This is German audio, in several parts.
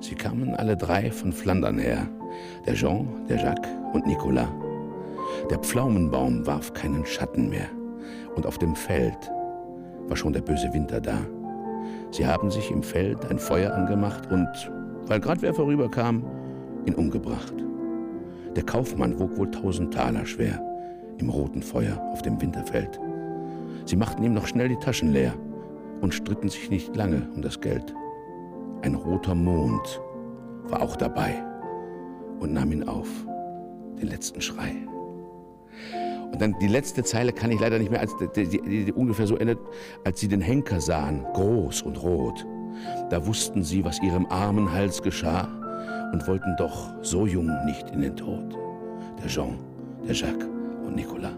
Sie kamen alle drei von Flandern her. Der Jean, der Jacques und Nicolas. Der Pflaumenbaum warf keinen Schatten mehr. Und auf dem Feld war schon der böse Winter da. Sie haben sich im Feld ein Feuer angemacht und, weil gerade wer vorüberkam, ihn umgebracht. Der Kaufmann wog wohl tausend Taler schwer im roten Feuer auf dem Winterfeld. Sie machten ihm noch schnell die Taschen leer und stritten sich nicht lange um das Geld. Ein roter Mond war auch dabei und nahm ihn auf, den letzten Schrei. Und dann die letzte Zeile kann ich leider nicht mehr, als die, die, die ungefähr so endet, als sie den Henker sahen, groß und rot. Da wussten sie, was ihrem armen Hals geschah und wollten doch so jung nicht in den Tod. Der Jean, der Jacques und Nicolas.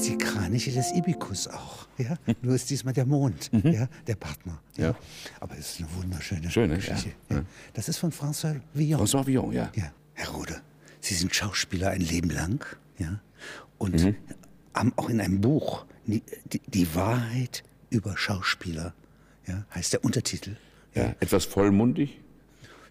Ist die Kraniche des Ibikus auch. Ja? Nur ist diesmal der Mond, ja? der Partner. Ja. Ja. Aber es ist eine wunderschöne Schöne, Geschichte. ja. Ja. Das ist von François Villon. François Villon, ja. Ja, Herr Rode, Sie sind Schauspieler ein Leben lang, ja, und Mhm. haben auch in einem Buch die, die, die Wahrheit über Schauspieler, ja, heißt der Untertitel. ja. Etwas vollmundig.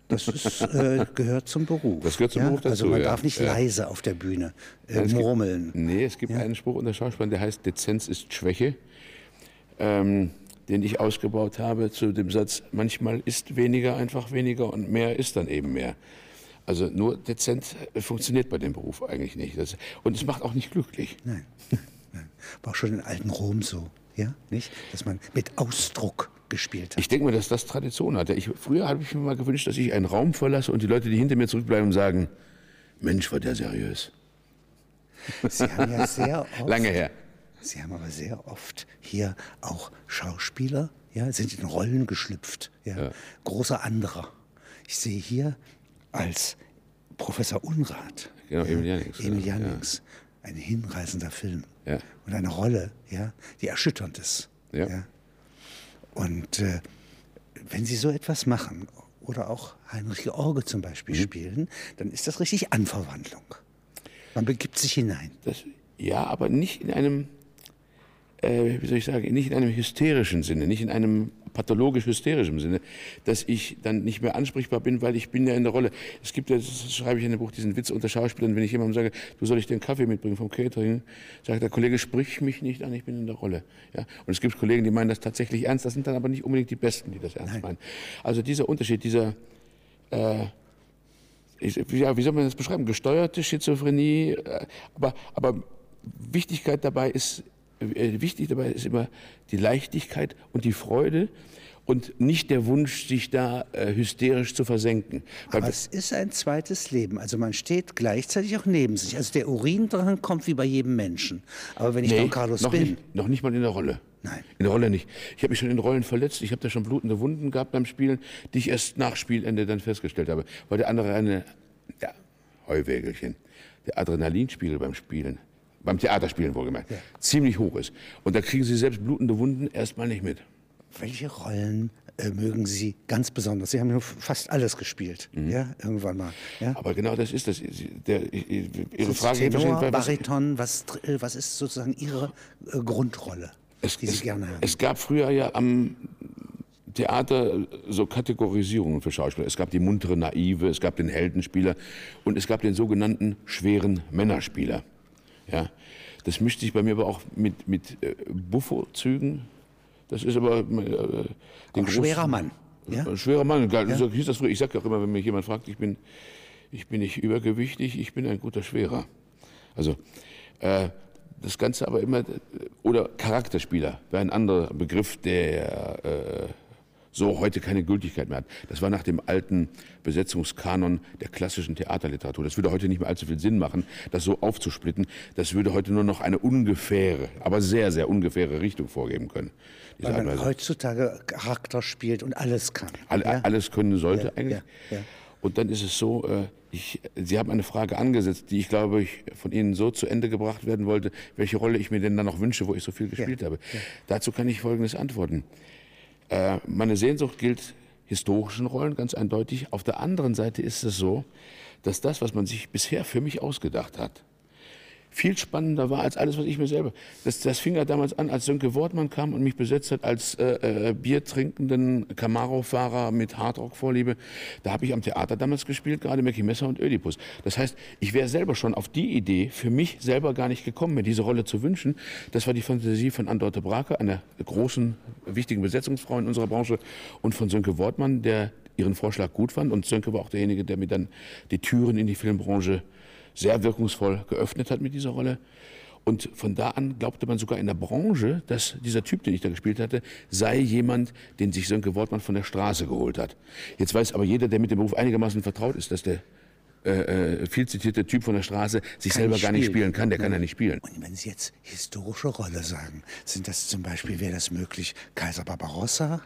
Das ist, äh, gehört zum Beruf. Das gehört zum ja? Beruf dazu, Also man ja. darf nicht leise auf der Bühne äh, gibt- murmeln. Nee, es gibt einen Spruch unter Schauspielern, der heißt, Dezenz ist Schwäche, ähm, den ich ausgebaut habe zu dem Satz, manchmal ist weniger einfach weniger und mehr ist dann eben mehr. Also nur dezent äh, funktioniert bei dem Beruf eigentlich nicht. Das, und es macht auch nicht glücklich. Nein, nein, nein. War auch schon in alten Rom so, ja, nicht? Dass man mit Ausdruck gespielt hat. Ich denke mal, dass das Tradition hat. Ich, früher habe ich mir mal gewünscht, dass ich einen Raum verlasse und die Leute, die hinter mir zurückbleiben, sagen, Mensch, war der seriös. Sie haben ja sehr oft, Lange her. Sie haben aber sehr oft hier auch Schauspieler, ja, sind in Rollen geschlüpft, ja, Ja. großer anderer. Ich sehe hier als Professor Unrat, Genau, Emil Jannings, Emil ja, Jannings, ein hinreißender Film Ja. und eine Rolle, ja, die erschütternd ist. Ja. Und äh, wenn Sie so etwas machen oder auch Heinrich George zum Beispiel Mhm. spielen, dann ist das richtig Anverwandlung. Man begibt sich hinein. Das, ja, aber nicht in einem, äh, wie soll ich sagen, nicht in einem hysterischen Sinne, nicht in einem pathologisch-hysterischen Sinne, dass ich dann nicht mehr ansprechbar bin, weil ich bin ja in der Rolle. Es gibt ja, das schreibe ich in dem Buch, diesen Witz unter Schauspielern, wenn ich jemandem sage, du soll ich dir einen Kaffee mitbringen vom Catering, sagt der Kollege, sprich mich nicht an, ich bin in der Rolle. Ja? Und es gibt Kollegen, die meinen das tatsächlich ernst, das sind dann aber nicht unbedingt die Besten, die das ernst meinen. Also dieser Unterschied, dieser, äh, ich, ja, wie soll man das beschreiben? Gesteuerte Schizophrenie. äh, Aber, aber Wichtigkeit dabei ist, wichtig dabei ist immer die Leichtigkeit und die Freude und nicht der Wunsch, sich da äh, hysterisch zu versenken. Weil Aber es ist ein zweites Leben. Also man steht gleichzeitig auch neben sich. Also der Urindrang kommt wie bei jedem Menschen. Aber wenn ich Don Carlos noch bin, Nicht, noch nicht mal in der Rolle. Nein. In der Rolle nicht. Ich habe mich schon in Rollen verletzt. Ich habe da schon blutende Wunden gehabt beim Spielen, die ich erst nach Spielende dann festgestellt habe. Weil der andere eine, ja, Heuwägelchen, der Adrenalinspiegel beim Spielen, beim Theaterspielen wohlgemerkt, ziemlich hoch ist. Und da kriegen Sie selbst blutende Wunden erstmal nicht mit. welche Rollen äh, mögen Sie ganz besonders? Sie haben ja fast alles gespielt, Mhm. ja, irgendwann mal. Ja? Aber genau das ist das. Der, Ihre Ist Frage Tenor, was- Bariton, was, äh, was ist sozusagen Ihre äh, Grundrolle, Es, die Sie es, gerne haben? es gab früher ja am Theater so Kategorisierungen für Schauspieler. Es gab die muntere Naive, es gab den Heldenspieler und es gab den sogenannten schweren Männerspieler. Ja, das mischt sich bei mir aber auch mit, mit äh, Buffo-Zügen. Das ist aber äh, großen- schwerer Mann. Ja? Ein Schwerer Mann, ja. so hieß das früher. Ich sage auch immer, wenn mich jemand fragt, ich bin, ich bin nicht übergewichtig, ich bin ein guter Schwerer. Also äh, das Ganze aber immer, oder Charakterspieler, wäre ein anderer Begriff, der äh, so heute keine Gültigkeit mehr hat. Das war nach dem alten Besetzungskanon der klassischen Theaterliteratur. Das würde heute nicht mehr allzu viel Sinn machen, das so aufzusplitten. Das würde heute nur noch eine ungefähre, aber sehr, sehr ungefähre Richtung vorgeben können. Weil man heutzutage Charakter spielt und alles kann. All, ja? Alles können sollte Ja, eigentlich. ja, ja. Und dann ist es so, äh, ich, Sie haben eine Frage angesetzt, die ich glaube ich von Ihnen so zu Ende gebracht werden wollte, welche Rolle ich mir denn dann noch wünsche, wo ich so viel gespielt habe. Dazu kann ich Folgendes antworten. Äh, meine Sehnsucht gilt historischen Rollen ganz eindeutig. Auf der anderen Seite ist es so, dass das, was man sich bisher für mich ausgedacht hat, viel spannender war als alles, was ich mir selber. Das, das fing ja damals an, als Sönke Wortmann kam und mich besetzt hat als äh, äh, biertrinkenden Camaro-Fahrer mit Hardrock-Vorliebe. Da habe ich am Theater damals gespielt, gerade Mickey Messer und Ödipus. Das heißt, ich wäre selber schon auf die Idee für mich selber gar nicht gekommen, mir diese Rolle zu wünschen. Das war die Fantasie von Andorte Brake, einer großen, wichtigen Besetzungsfrau in unserer Branche, und von Sönke Wortmann, der ihren Vorschlag gut fand. Und Sönke war auch derjenige, der mir dann die Türen in die Filmbranche sehr wirkungsvoll geöffnet hat mit dieser Rolle. Und von da an glaubte man sogar in der Branche, dass dieser Typ, den ich da gespielt hatte, sei jemand, den sich Sönke Wortmann von der Straße geholt hat. Jetzt weiß aber jeder, der mit dem Beruf einigermaßen vertraut ist, dass der äh, äh viel zitierte Typ von der Straße sich kann selber gar nicht spielen kann, der kann ja nicht spielen. Und wenn Sie jetzt historische Rolle sagen, sind das zum Beispiel, wäre das möglich, Kaiser Barbarossa?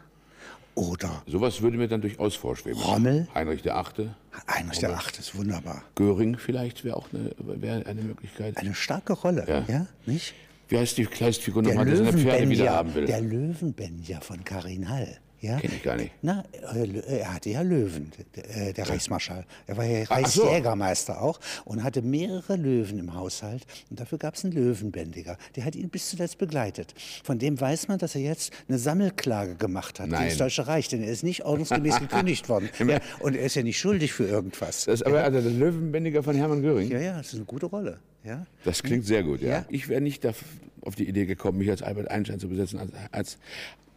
Oder Sowas würde mir dann durchaus vorschweben. Rommel? Heinrich der Achte. Heinrich der Achte ist wunderbar. Göring vielleicht wäre auch eine, wär eine Möglichkeit. Eine starke Rolle, ja, ja nicht? Wie heißt die Kleinstfigur nochmal, der seine Pferde wieder haben will? Der Löwenbenja von Karin Hall. Ja? Kenne ich gar nicht. Na, äh, er hatte ja Löwen, der, äh, der Reichsmarschall. Er war ja Reichsjägermeister auch und hatte mehrere Löwen im Haushalt. Und dafür gab es einen Löwenbändiger. Der hat ihn bis zuletzt begleitet. Von dem weiß man, dass er jetzt eine Sammelklage gemacht hat gegen das Deutsche Reich, denn er ist nicht ordnungsgemäß gekündigt worden. Ja, und er ist ja nicht schuldig für irgendwas. Das ist aber also der Löwenbändiger von Hermann Göring? Ja, ja, das ist eine gute Rolle. Ja? Das klingt sehr gut, ja. ja. Ich wäre nicht auf die Idee gekommen, mich als Albert Einstein zu besetzen, als, als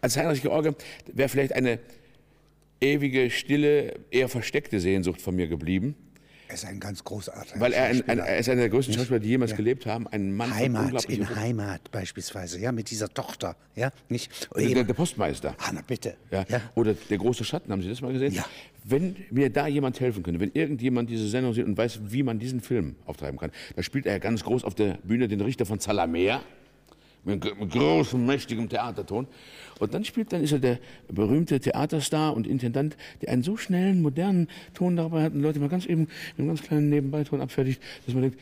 als Heinrich George wäre vielleicht eine ewige, stille, eher versteckte Sehnsucht von mir geblieben. Er ist ein ganz großartiger Weil er, ein, ein, er ist einer der größten Schauspieler, die jemals ja. gelebt haben. Ein Mann Heimat, in. Heimat beispielsweise, ja, mit dieser Tochter, ja, nicht? Der, der, Postmeister. Ah, na bitte. Ja. ja. Oder der große Schatten, haben Sie das mal gesehen? Ja. Wenn mir da jemand helfen könnte, wenn irgendjemand diese Sendung sieht und weiß, wie man diesen Film auftreiben kann, da spielt er ganz groß auf der Bühne den Richter von Zalamea mit großem, mächtigem Theaterton. Und dann spielt, dann ist er der berühmte Theaterstar und Intendant, der einen so schnellen, modernen Ton dabei hat und Leute mal ganz eben mit einem ganz kleinen Nebenbeiton abfertigt, dass man denkt,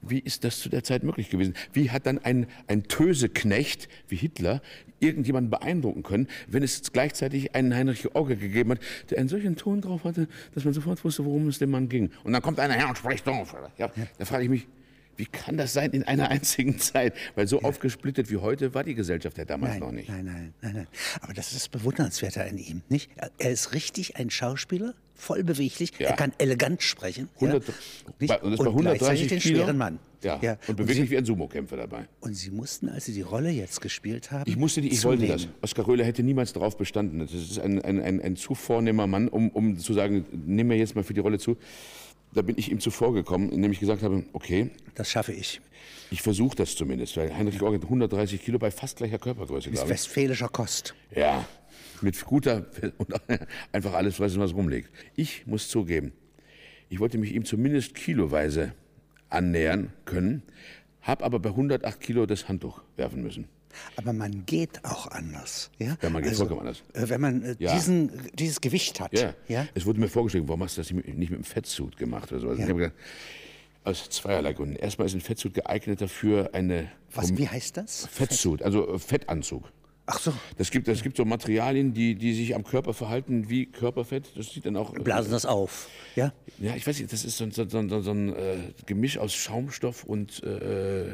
wie ist das zu der Zeit möglich gewesen? Wie hat dann ein, ein Töseknecht wie Hitler irgendjemanden beeindrucken können, wenn es gleichzeitig einen Heinrich George gegeben hat, der einen solchen Ton drauf hatte, dass man sofort wusste, worum es dem Mann ging. Und dann kommt einer her und spricht drauf. Ja, da frage ich mich, wie kann das sein in einer einzigen Zeit? Weil so ja. aufgesplittet wie heute war die Gesellschaft ja damals nein, noch nicht. Nein, nein, nein, nein. Aber das ist das Bewundernswerte an ihm, nicht? Er ist richtig ein Schauspieler, voll beweglich. Ja. Er kann elegant sprechen. 100, ja, und das und 130 den schweren Mann. Ja, ja. und beweglich und Sie, wie ein Sumo-Kämpfer dabei. Und Sie mussten, als Sie die Rolle jetzt gespielt haben, Ich musste die, ich wollte das. Oskar Röhler hätte niemals darauf bestanden. Das ist ein, ein, ein, ein zu vornehmer Mann, um, um zu sagen, nimm mir jetzt mal für die Rolle zu da bin ich ihm zuvor gekommen, indem ich gesagt habe, okay. Das schaffe ich. Ich versuche das zumindest, weil Heinrich hat 130 Kilo bei fast gleicher Körpergröße, glaube ich. westfälischer Kost. Ja, mit guter und einfach alles, was was rumliegt. Ich muss zugeben, ich wollte mich ihm zumindest kiloweise annähern können, habe aber bei 108 Kilo das Handtuch werfen müssen. Aber man geht auch anders. Ja, ja man geht also, vollkommen anders. Äh, wenn man äh, ja. diesen, dieses Gewicht hat. Ja. ja. Es wurde mir vorgeschlagen, warum hast du das nicht mit dem Fettsuit gemacht? Oder so. Also ja. Ich habe gedacht, aus zweierlei Gründen. Erstmal ist ein Fettsuit geeigneter für eine. Was, wie heißt das? Fettsuit, also äh, Fettanzug. Ach so. Das gibt, das gibt so Materialien, die, die sich am Körper verhalten wie Körperfett. Das sieht dann auch. Blasen das auf, ja? Ja, ich weiß nicht, das ist so, so, so, so ein äh, Gemisch aus Schaumstoff und äh,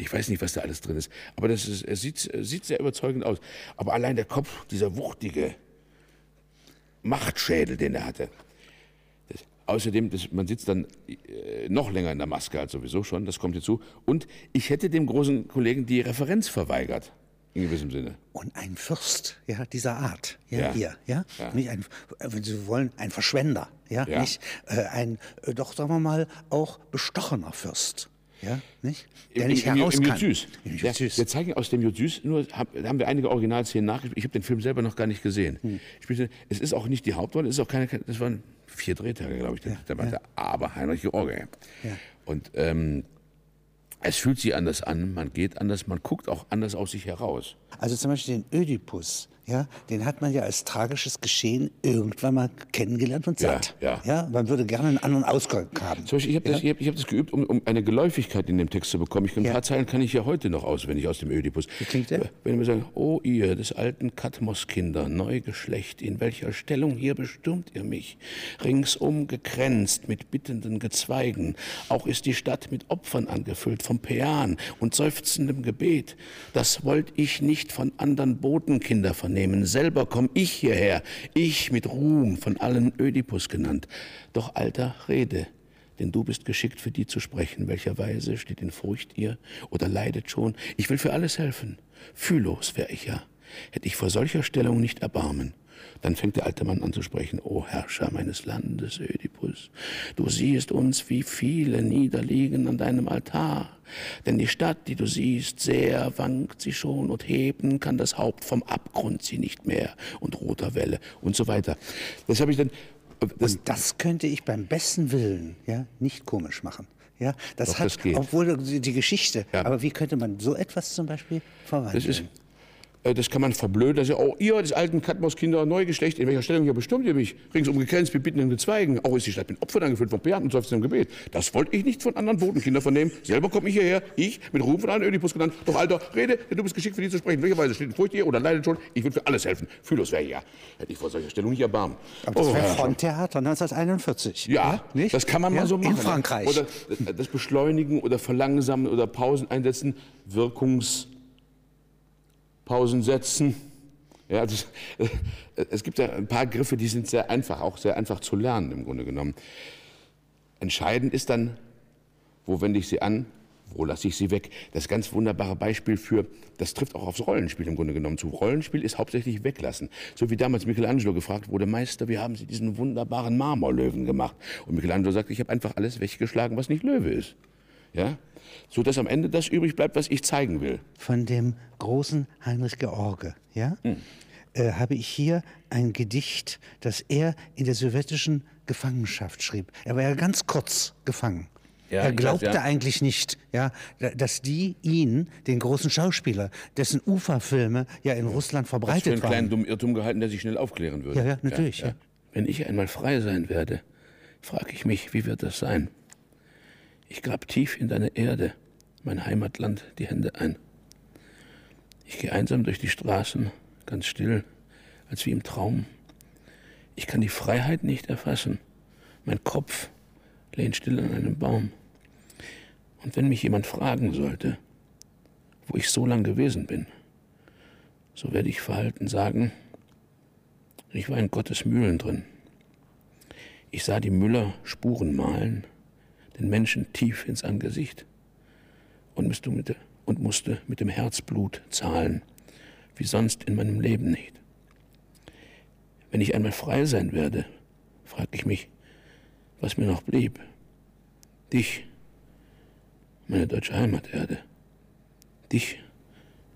ich weiß nicht, was da alles drin ist. Aber das ist, es sieht, sieht sehr überzeugend aus. Aber allein der Kopf, dieser wuchtige Machtschädel, den er hatte. Das, außerdem, das, man sitzt dann äh, noch länger in der Maske als sowieso schon, das kommt hinzu. Und ich hätte dem großen Kollegen die Referenz verweigert. In gewissem Sinne. Und ein Fürst, ja, dieser Art, ja, ja. hier, ja? ja, nicht ein, wenn Sie wollen, ein Verschwender, ja, ja. nicht äh, ein, äh, doch sagen wir mal, auch bestochener Fürst. Ja, nicht? Der Im, nicht im, heraus im, im Süß. Ja, wir zeigen aus dem Süß nur, haben wir einige Originalszenen nachgespielt. Ich habe den Film selber noch gar nicht gesehen. Hm. Spielte, es ist auch nicht die Hauptrolle, es ist auch keine, das waren vier Drehtage, glaube ich, der, ja, der ja. aber Heinrich George. Ja. Und ähm, es fühlt sich anders an, man geht anders, man guckt auch anders aus sich heraus. Also zum Beispiel den Ödipus, ja, den hat man ja als tragisches Geschehen irgendwann mal kennengelernt und satt. Ja, ja. man würde gerne einen anderen Ausgang haben. Zum Beispiel, ich habe ja? das, ich hab, ich hab das geübt, um, um eine Geläufigkeit in dem Text zu bekommen. Ich, ein Ja. paar Zeilen kann ich ja heute noch auswendig aus dem Ödipus. Wie klingt der? Wenn wir sagen, O ihr des alten Kadmos-Kinder, Neugeschlecht, in welcher Stellung hier bestürmt ihr mich? Ringsum gekränzt mit bittenden Gezweigen. Auch ist die Stadt mit Opfern angefüllt, vom Pean und seufzendem Gebet. Das wollt ich nicht von anderen Botenkinder vernehmen. Selber komm ich hierher, ich mit Ruhm von allen Ödipus genannt. Doch alter, rede, denn du bist geschickt für die zu sprechen, welcher Weise steht in Furcht ihr oder leidet schon. Ich will für alles helfen. Fühllos wär ich ja, hätte ich vor solcher Stellung nicht Erbarmen. Dann fängt der alte Mann an zu sprechen, O Herrscher meines Landes, Ödipus, du siehst uns, wie viele niederliegen an deinem Altar. Denn die Stadt, die du siehst, sehr wankt sie schon und heben kann das Haupt vom Abgrund sie nicht mehr und roter Welle und so weiter. Das habe ich dann, das, Und das könnte ich beim besten Willen ja, nicht komisch machen. Ja, das Doch, hat, das obwohl die die Geschichte, Ja. aber wie könnte man so etwas zum Beispiel verwandeln? Das äh, das kann man verblöden. Das ist ja, oh, ihr des alten Kadmos-Kinder, Neugeschlecht, in welcher Stellung hier bestimmt ihr mich? Ringsum gekränzt mit bittenden Gezweigen. Auch ist die Stadt mit Opfern angefüllt von Beaten und seufzendem Gebet. Das wollte ich nicht von anderen Botenkindern vernehmen. Selber komme ich hierher, ich, mit Ruhm von allen Ödipus genannt. Doch Alter, rede, denn du bist geschickt für die zu sprechen. Welcher Weise steht in Furcht ihr oder leidet schon? Ich will für alles helfen. Fühllos wäre ich ja. Hätte ich vor solcher Stellung nicht erbarmen. aber das Oh, wäre. Fronttheater 1941. Ja, nicht? das kann man ja, mal so machen. In Frankreich. Oder das Beschleunigen oder Verlangsamen oder Pausen einsetzen, Wirkungspausen setzen. Ja, das, es gibt ja ein paar Griffe, die sind sehr einfach, auch sehr einfach zu lernen im Grunde genommen. Entscheidend ist dann, wo wende ich sie an, wo lasse ich sie weg. Das ganz wunderbare Beispiel für, das trifft auch aufs Rollenspiel im Grunde genommen zu. Rollenspiel ist hauptsächlich weglassen. So wie damals Michelangelo gefragt wurde, Meister, wie haben Sie diesen wunderbaren Marmorlöwen gemacht? Und Michelangelo sagt, ich habe einfach alles weggeschlagen, was nicht Löwe ist. Ja? So dass am Ende das übrig bleibt, was ich zeigen will. von dem großen Heinrich George, ja, Hm. äh, habe ich hier ein Gedicht, das er in der sowjetischen Gefangenschaft schrieb. Er war ja ganz kurz gefangen. Ja, er glaubte weiß, ja. eigentlich nicht, ja, da- dass die ihn, den großen Schauspieler, dessen Uferfilme ja in Russland Für einen verbreitet kleinen waren. dummen Irrtum gehalten, der sich schnell aufklären würde. Ja, ja, natürlich, ja. Wenn ich einmal frei sein werde, frage ich mich, wie wird das sein? Ich grab tief in deine Erde, mein Heimatland, die Hände ein. Ich gehe einsam durch die Straßen, ganz still, als wie im Traum. Ich kann die Freiheit nicht erfassen. Mein Kopf lehnt still an einem Baum. Und wenn mich jemand fragen sollte, wo ich so lang gewesen bin, so werde ich verhalten sagen, ich war in Gottes Mühlen drin. Ich sah die Müller Spuren malen, den Menschen tief ins Angesicht und musste mit, und musste mit dem Herzblut zahlen, wie sonst in meinem Leben nicht. Wenn ich einmal frei sein werde, frage ich mich, was mir noch blieb. Dich, meine deutsche Heimaterde. Dich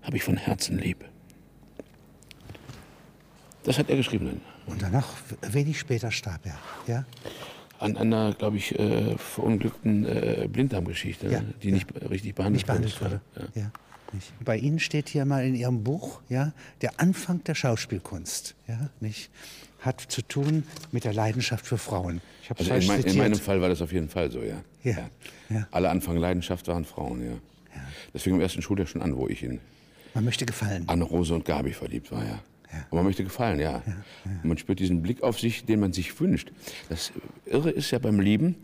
habe ich von Herzen lieb. Das hat er geschrieben. Und danach, wenig später, starb er. Ja? An einer, glaube ich, äh, verunglückten äh, Blinddarmgeschichte, Ja, ne, die nicht richtig behandelt, Nicht behandelt wurde. Ja. Ja. Nicht. Bei Ihnen steht hier mal in Ihrem Buch, ja, der Anfang der Schauspielkunst, ja, nicht, hat zu tun mit der Leidenschaft für Frauen. Ich habe Also in, mein, in meinem Fall war das auf jeden Fall so, ja. Ja, ja. Alle Anfang Leidenschaft waren Frauen, ja. Das fing im ersten Schuljahr schon an, wo ich in Man möchte gefallen. Anne Rose und Gabi verliebt war, ja. Und man möchte gefallen, ja. Und man spürt diesen Blick auf sich, den man sich wünscht. Das Irre ist ja beim Lieben,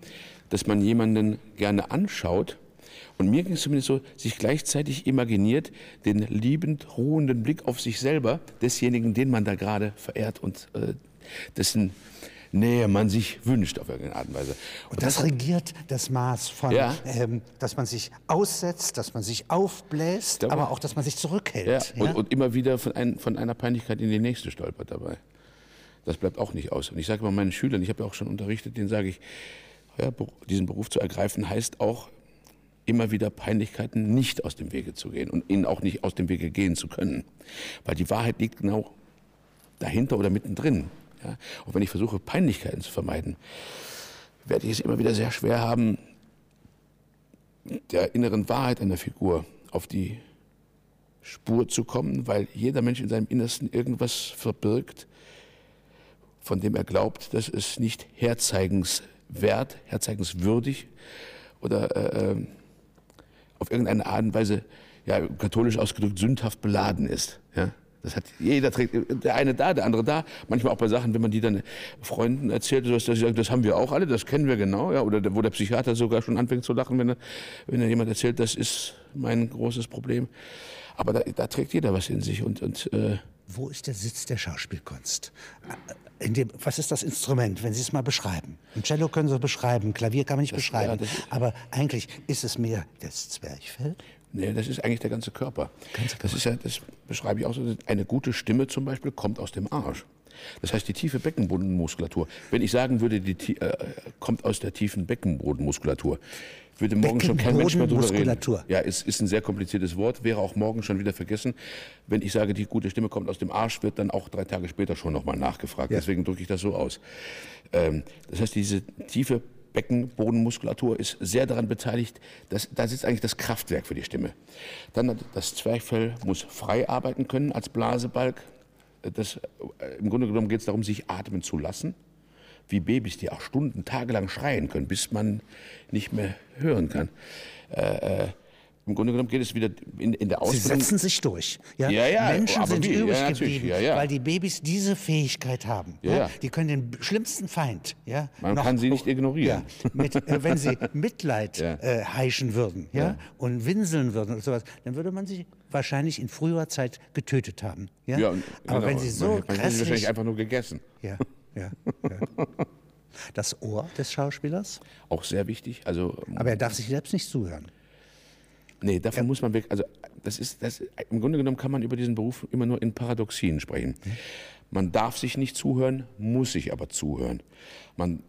dass man jemanden gerne anschaut und mir ging es zumindest so, sich gleichzeitig imaginiert den liebend ruhenden Blick auf sich selber desjenigen, den man da gerade verehrt und äh, dessen Nähe man sich wünscht auf irgendeine Art und Weise. Und das regiert das Maß von, Ja. ähm, dass man sich aussetzt, dass man sich aufbläst, Da- aber auch, dass man sich Ja, zurückhält. und, und immer wieder von, ein, von einer Peinlichkeit in die nächste stolpert dabei. Das bleibt auch nicht aus. Und ich sage immer meinen Schülern, ich habe ja auch schon unterrichtet, denen sage ich, ja, diesen Beruf zu ergreifen heißt auch, immer wieder Peinlichkeiten nicht aus dem Wege zu gehen und ihnen auch nicht aus dem Wege gehen zu können. Weil die Wahrheit liegt genau dahinter oder mittendrin. Ja? Und wenn ich versuche, Peinlichkeiten zu vermeiden, werde ich es immer wieder sehr schwer haben, der inneren Wahrheit einer Figur auf die Spur zu kommen, weil jeder Mensch in seinem Innersten irgendwas verbirgt, von dem er glaubt, dass es nicht herzeigenswert, herzeigenswürdig oder äh, äh, auf irgendeine Art und Weise, ja, katholisch ausgedrückt, sündhaft beladen ist. Ja? Das hat jeder trägt, der eine da, der andere da. Manchmal auch bei Sachen, wenn man die dann Freunden erzählt, dass sie sagen, das haben wir auch alle, das kennen wir genau, ja. Oder wo der Psychiater sogar schon anfängt zu lachen, wenn er, wenn er jemand erzählt, das ist mein großes Problem. Aber da, da trägt jeder was in sich und, und äh wo ist der Sitz der Schauspielkunst? In dem, was ist das Instrument, wenn Sie es mal beschreiben? Ein Cello können Sie beschreiben, Klavier kann man nicht das, beschreiben. Ja, aber eigentlich ist es mehr das Zwerchfell Nee, das ist eigentlich der ganze Körper. Ganze das ist ja, das beschreibe ich auch so. Eine gute Stimme zum Beispiel kommt aus dem Arsch. Das heißt, die tiefe Beckenbodenmuskulatur. Wenn ich sagen würde, die äh, kommt aus der tiefen Beckenbodenmuskulatur, würde morgen schon kein Mensch mehr drüber reden. Ja, es ist ein sehr kompliziertes Wort, wäre auch morgen schon wieder vergessen. Wenn ich sage, die gute Stimme kommt aus dem Arsch, wird dann auch drei Tage später schon nochmal nachgefragt. Ja. Deswegen drücke ich das so aus. Ähm, das heißt, diese tiefe Beckenbodenmuskulatur ist sehr daran beteiligt. Dass, da sitzt eigentlich das Kraftwerk für die Stimme. Dann das Zwerchfell muss frei arbeiten können als Blasebalg. Das, äh, Im Grunde genommen geht es darum, sich atmen zu lassen. Wie Babys, die auch Stunden, tagelang schreien können, bis man nicht mehr hören kann. Äh, äh, im Grunde genommen geht es wieder in, in der Ausbildung. Sie setzen sich durch. Ja, ja, ja Menschen sind wie? übrig ja, geblieben, ja, weil die Babys diese Fähigkeit haben. Ja, Die können den schlimmsten Feind. Ja, Man noch, kann sie nicht ignorieren. Mit, äh, wenn sie Mitleid äh, heischen würden ja, und winseln würden und sowas, dann würde man sie wahrscheinlich in früherer Zeit getötet haben. Ja? Ja, Aber genau. wenn sie so man, man grässlich... wahrscheinlich einfach nur gegessen. Ja, ja. Das Ohr des Schauspielers? Auch sehr wichtig. Also, Aber er darf sich selbst nicht zuhören. Nee, davon ja. muss man weg. Also das ist, das, im Grunde genommen kann man über diesen Beruf immer nur in Paradoxien sprechen. Mhm. Man darf sich nicht zuhören, muss sich aber zuhören. Man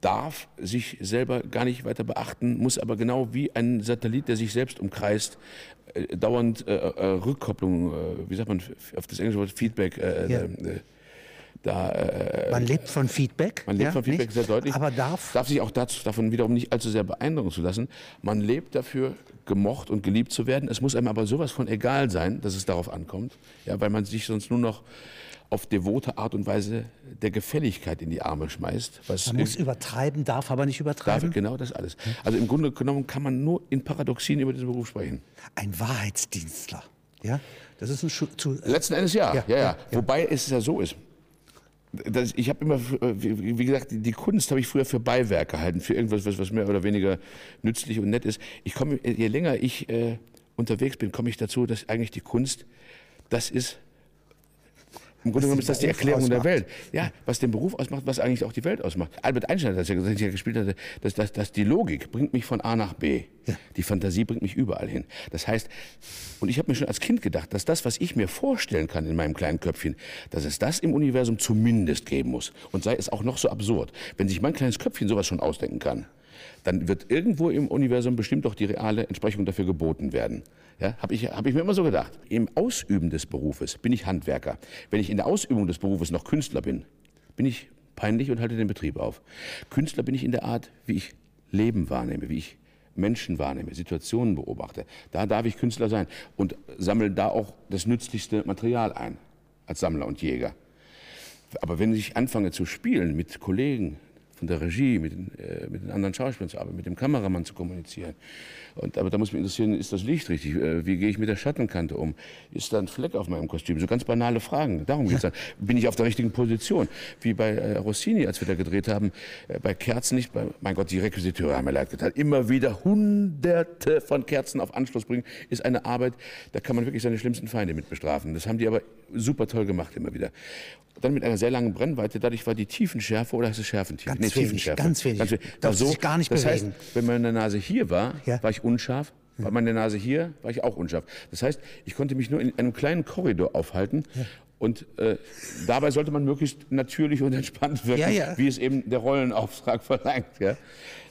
darf sich selber gar nicht weiter beachten, muss aber genau wie ein Satellit, der sich selbst umkreist, äh, dauernd äh, äh, Rückkopplung, äh, wie sagt man auf das englische Wort Feedback, äh, ja. Äh, da, äh, man lebt von Feedback. Man lebt ja, von Feedback nicht? sehr deutlich. Aber darf. Darf sich auch dazu, davon wiederum nicht allzu sehr beeindrucken zu lassen. Man lebt dafür, gemocht und geliebt zu werden. Es muss einem aber sowas von egal sein, dass es darauf ankommt. Ja, weil man sich sonst nur noch auf devote Art und Weise der Gefälligkeit in die Arme schmeißt. Was man muss übertreiben, darf aber nicht übertreiben. Darf, genau das alles. Also im Grunde genommen kann man nur in Paradoxien über diesen Beruf sprechen. Ein Wahrheitsdienstler. Ja, das ist ein Schu zu, äh Letzten Endes. Ja, ja, ja. ja. Wobei es ja so ist das, ich habe immer, äh, wie gesagt, die, Kunst habe ich früher für Beiwerk gehalten, für irgendwas, was, was mehr oder weniger nützlich und nett ist. Ich komme, je länger ich äh, unterwegs bin, komme ich dazu, dass eigentlich die Kunst das ist, im Grunde genommen ist das die Erklärung ausmacht. der Welt. Ja, was den Beruf ausmacht, was eigentlich auch die Welt ausmacht. Albert Einstein hat das ja gesagt, gespielt hatte, dass, dass, dass die Logik bringt mich von A nach B. Ja. Die Fantasie bringt mich überall hin. Das heißt, und ich habe mir schon als Kind gedacht, dass das, was ich mir vorstellen kann in meinem kleinen Köpfchen, dass es das im Universum zumindest geben muss. Und sei es auch noch so absurd. Wenn sich mein kleines Köpfchen sowas schon ausdenken kann, dann wird irgendwo im Universum bestimmt doch die reale Entsprechung dafür geboten werden. Ja, habe ich, hab ich mir immer so gedacht. Im Ausüben des Berufes bin ich Handwerker. Wenn ich in der Ausübung des Berufes noch Künstler bin, bin ich peinlich und halte den Betrieb auf. Künstler bin ich in der Art, wie ich Leben wahrnehme, wie ich Menschen wahrnehme, Situationen beobachte. Da darf ich Künstler sein und sammle da auch das nützlichste Material ein, als Sammler und Jäger. Aber wenn ich anfange zu spielen mit Kollegen, von der Regie, mit den, äh, mit den anderen Schauspielern zu arbeiten, mit dem Kameramann zu kommunizieren. Und, aber da muss mich interessieren, ist das Licht richtig? Äh, wie gehe ich mit der Schattenkante um? Ist da ein Fleck auf meinem Kostüm? So ganz banale Fragen. Darum geht es dann. Bin ich auf der richtigen Position? Wie bei äh, Rossini, als wir da gedreht haben, äh, bei Kerzen nicht, bei, mein Gott, die Requisiteure haben mir leid getan. Immer wieder hunderte von Kerzen auf Anschluss bringen, ist eine Arbeit, da kann man wirklich seine schlimmsten Feinde mit bestrafen. Das haben die aber super toll gemacht immer wieder. Dann mit einer sehr langen Brennweite, dadurch war die Tiefenschärfe oder heißt es Schärfentiefe? Ganz nee, wenig, Tiefenschärfe. ganz wenig. Ganz wenig. Darf so, sich gar nicht das bewegen. Heißt, wenn meine Nase hier war, ja. war ich unscharf. War meine Nase hier, war ich auch unscharf. Das heißt, ich konnte mich nur in einem kleinen Korridor aufhalten. Ja. Und äh, dabei sollte man möglichst natürlich und entspannt wirken, ja, ja. wie es eben der Rollenauftrag verlangt. Ja?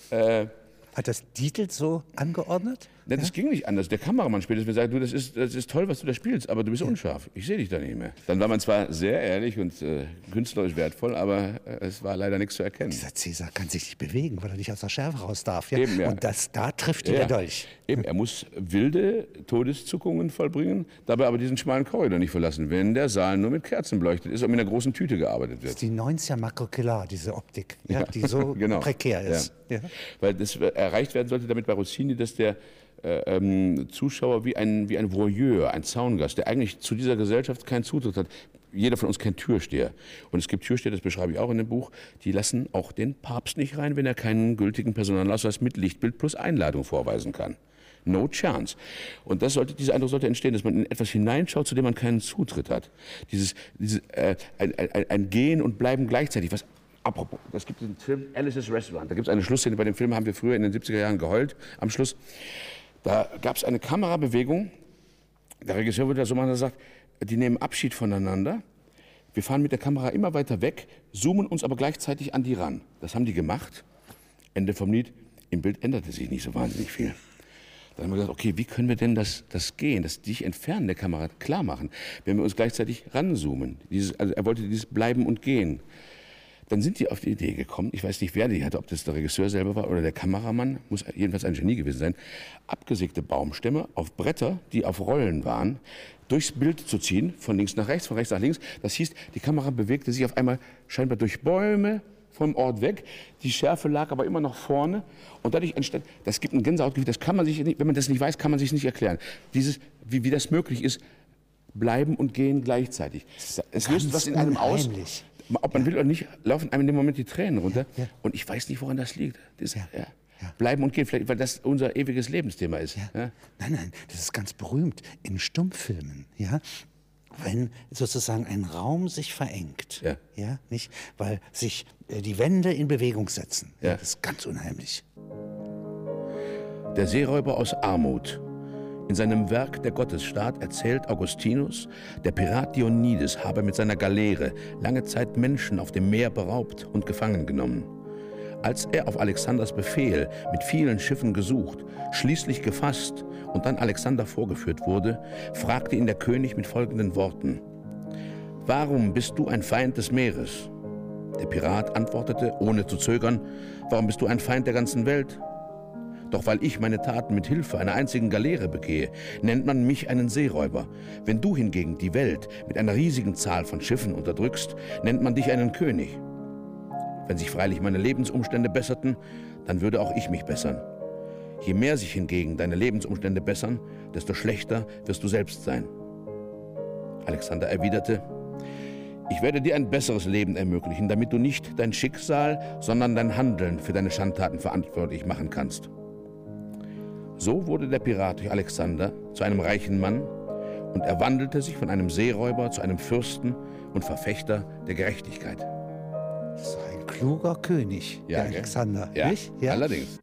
Äh, Hat das Dietl so angeordnet? Ne, das ja? ging nicht anders. Der Kameramann spielt mir sagt, du, das ist, das ist toll, was du da spielst, aber du bist ja. unscharf. Ich sehe dich da nicht mehr. Dann war man zwar sehr ehrlich und äh, künstlerisch wertvoll, aber äh, es war leider nichts zu erkennen. Dieser Cäsar kann sich nicht bewegen, weil er nicht aus der Schärfe raus darf. Ja? Eben, ja. Und das, da trifft ihn der Dolch. Eben, er muss wilde Todeszuckungen vollbringen, dabei aber diesen schmalen Korridor nicht verlassen, wenn der Saal nur mit Kerzen beleuchtet ist und mit einer großen Tüte gearbeitet wird. Das ist die 90er Makrokelar, diese Optik, ja, die so genau. prekär ist. Weil das erreicht werden sollte damit bei Rossini, dass der äh, ähm, Zuschauer wie ein, wie ein Voyeur, ein Zaungast, der eigentlich zu dieser Gesellschaft keinen Zutritt hat. Jeder von uns kennt Türsteher. Und es gibt Türsteher, das beschreibe ich auch in dem Buch, die lassen auch den Papst nicht rein, wenn er keinen gültigen Personalausweis mit Lichtbild plus Einladung vorweisen kann. No chance. Und das sollte, dieser Eindruck sollte entstehen, dass man in etwas hineinschaut, zu dem man keinen Zutritt hat. Dieses, dieses äh, ein, ein, ein Gehen und Bleiben gleichzeitig, was Apropos, das gibt den Film Alice's Restaurant. Da gibt es eine Schlussszene. Bei dem Film haben wir früher in den 70er Jahren geheult am Schluss. Da gab es eine Kamerabewegung. Der Regisseur würde das so machen, er sagt, die nehmen Abschied voneinander. Wir fahren mit der Kamera immer weiter weg, zoomen uns aber gleichzeitig an die ran. Das haben die gemacht. Ende vom Lied. Im Bild änderte sich nicht so wahnsinnig viel. Dann haben wir gesagt, okay, wie können wir denn das, das gehen, das dich entfernen der Kamera klar machen, wenn wir uns gleichzeitig ranzoomen? Dieses, also er wollte dieses Bleiben und Gehen. Dann sind die auf die Idee gekommen, ich weiß nicht, wer die hatte, ob das der Regisseur selber war oder der Kameramann, muss jedenfalls ein Genie gewesen sein, abgesägte Baumstämme auf Bretter, die auf Rollen waren, durchs Bild zu ziehen, von links nach rechts, von rechts nach links. Das hieß, die Kamera bewegte sich auf einmal scheinbar durch Bäume vom Ort weg. Die Schärfe lag aber immer noch vorne. Und dadurch entstand, das gibt ein Gänsehautgefühl, das kann man sich nicht, wenn man das nicht weiß, kann man sich nicht erklären. Dieses, wie, wie das möglich ist, bleiben und gehen gleichzeitig. Es löst was in einem aus ob man ja. will oder nicht, laufen einem in dem Moment die Tränen runter. Ja. Und ich weiß nicht, woran das liegt. Das, Bleiben und gehen, vielleicht, weil das unser ewiges Lebensthema ist. Nein, nein, das ist ganz berühmt in Stummfilmen. Ja? wenn sozusagen ein Raum sich verengt, ja. ja, nicht, weil sich äh, die Wände in Bewegung setzen. Ja. Das ist ganz unheimlich. Der Seeräuber aus Armut in seinem Werk Der Gottesstaat erzählt Augustinus, der Pirat Dionydes habe mit seiner Galeere lange Zeit Menschen auf dem Meer beraubt und gefangen genommen. Als er auf Alexanders Befehl mit vielen Schiffen gesucht, schließlich gefasst und dann Alexander vorgeführt wurde, fragte ihn der König mit folgenden Worten. Warum bist du ein Feind des Meeres? Der Pirat antwortete, ohne zu zögern, Warum bist du ein Feind der ganzen Welt? Doch weil ich meine Taten mit Hilfe einer einzigen Galeere begehe, nennt man mich einen Seeräuber. Wenn du hingegen die Welt mit einer riesigen Zahl von Schiffen unterdrückst, nennt man dich einen König. Wenn sich freilich meine Lebensumstände besserten, dann würde auch ich mich bessern. Je mehr sich hingegen deine Lebensumstände bessern, desto schlechter wirst du selbst sein. Alexander erwiderte, ich werde dir ein besseres Leben ermöglichen, damit du nicht dein Schicksal, sondern dein Handeln für deine Schandtaten verantwortlich machen kannst. So wurde der Pirat durch Alexander zu einem reichen Mann und er wandelte sich von einem Seeräuber zu einem Fürsten und Verfechter der Gerechtigkeit. Das ist ein kluger König, ja, der Alexander, ja, nicht? Ja, allerdings.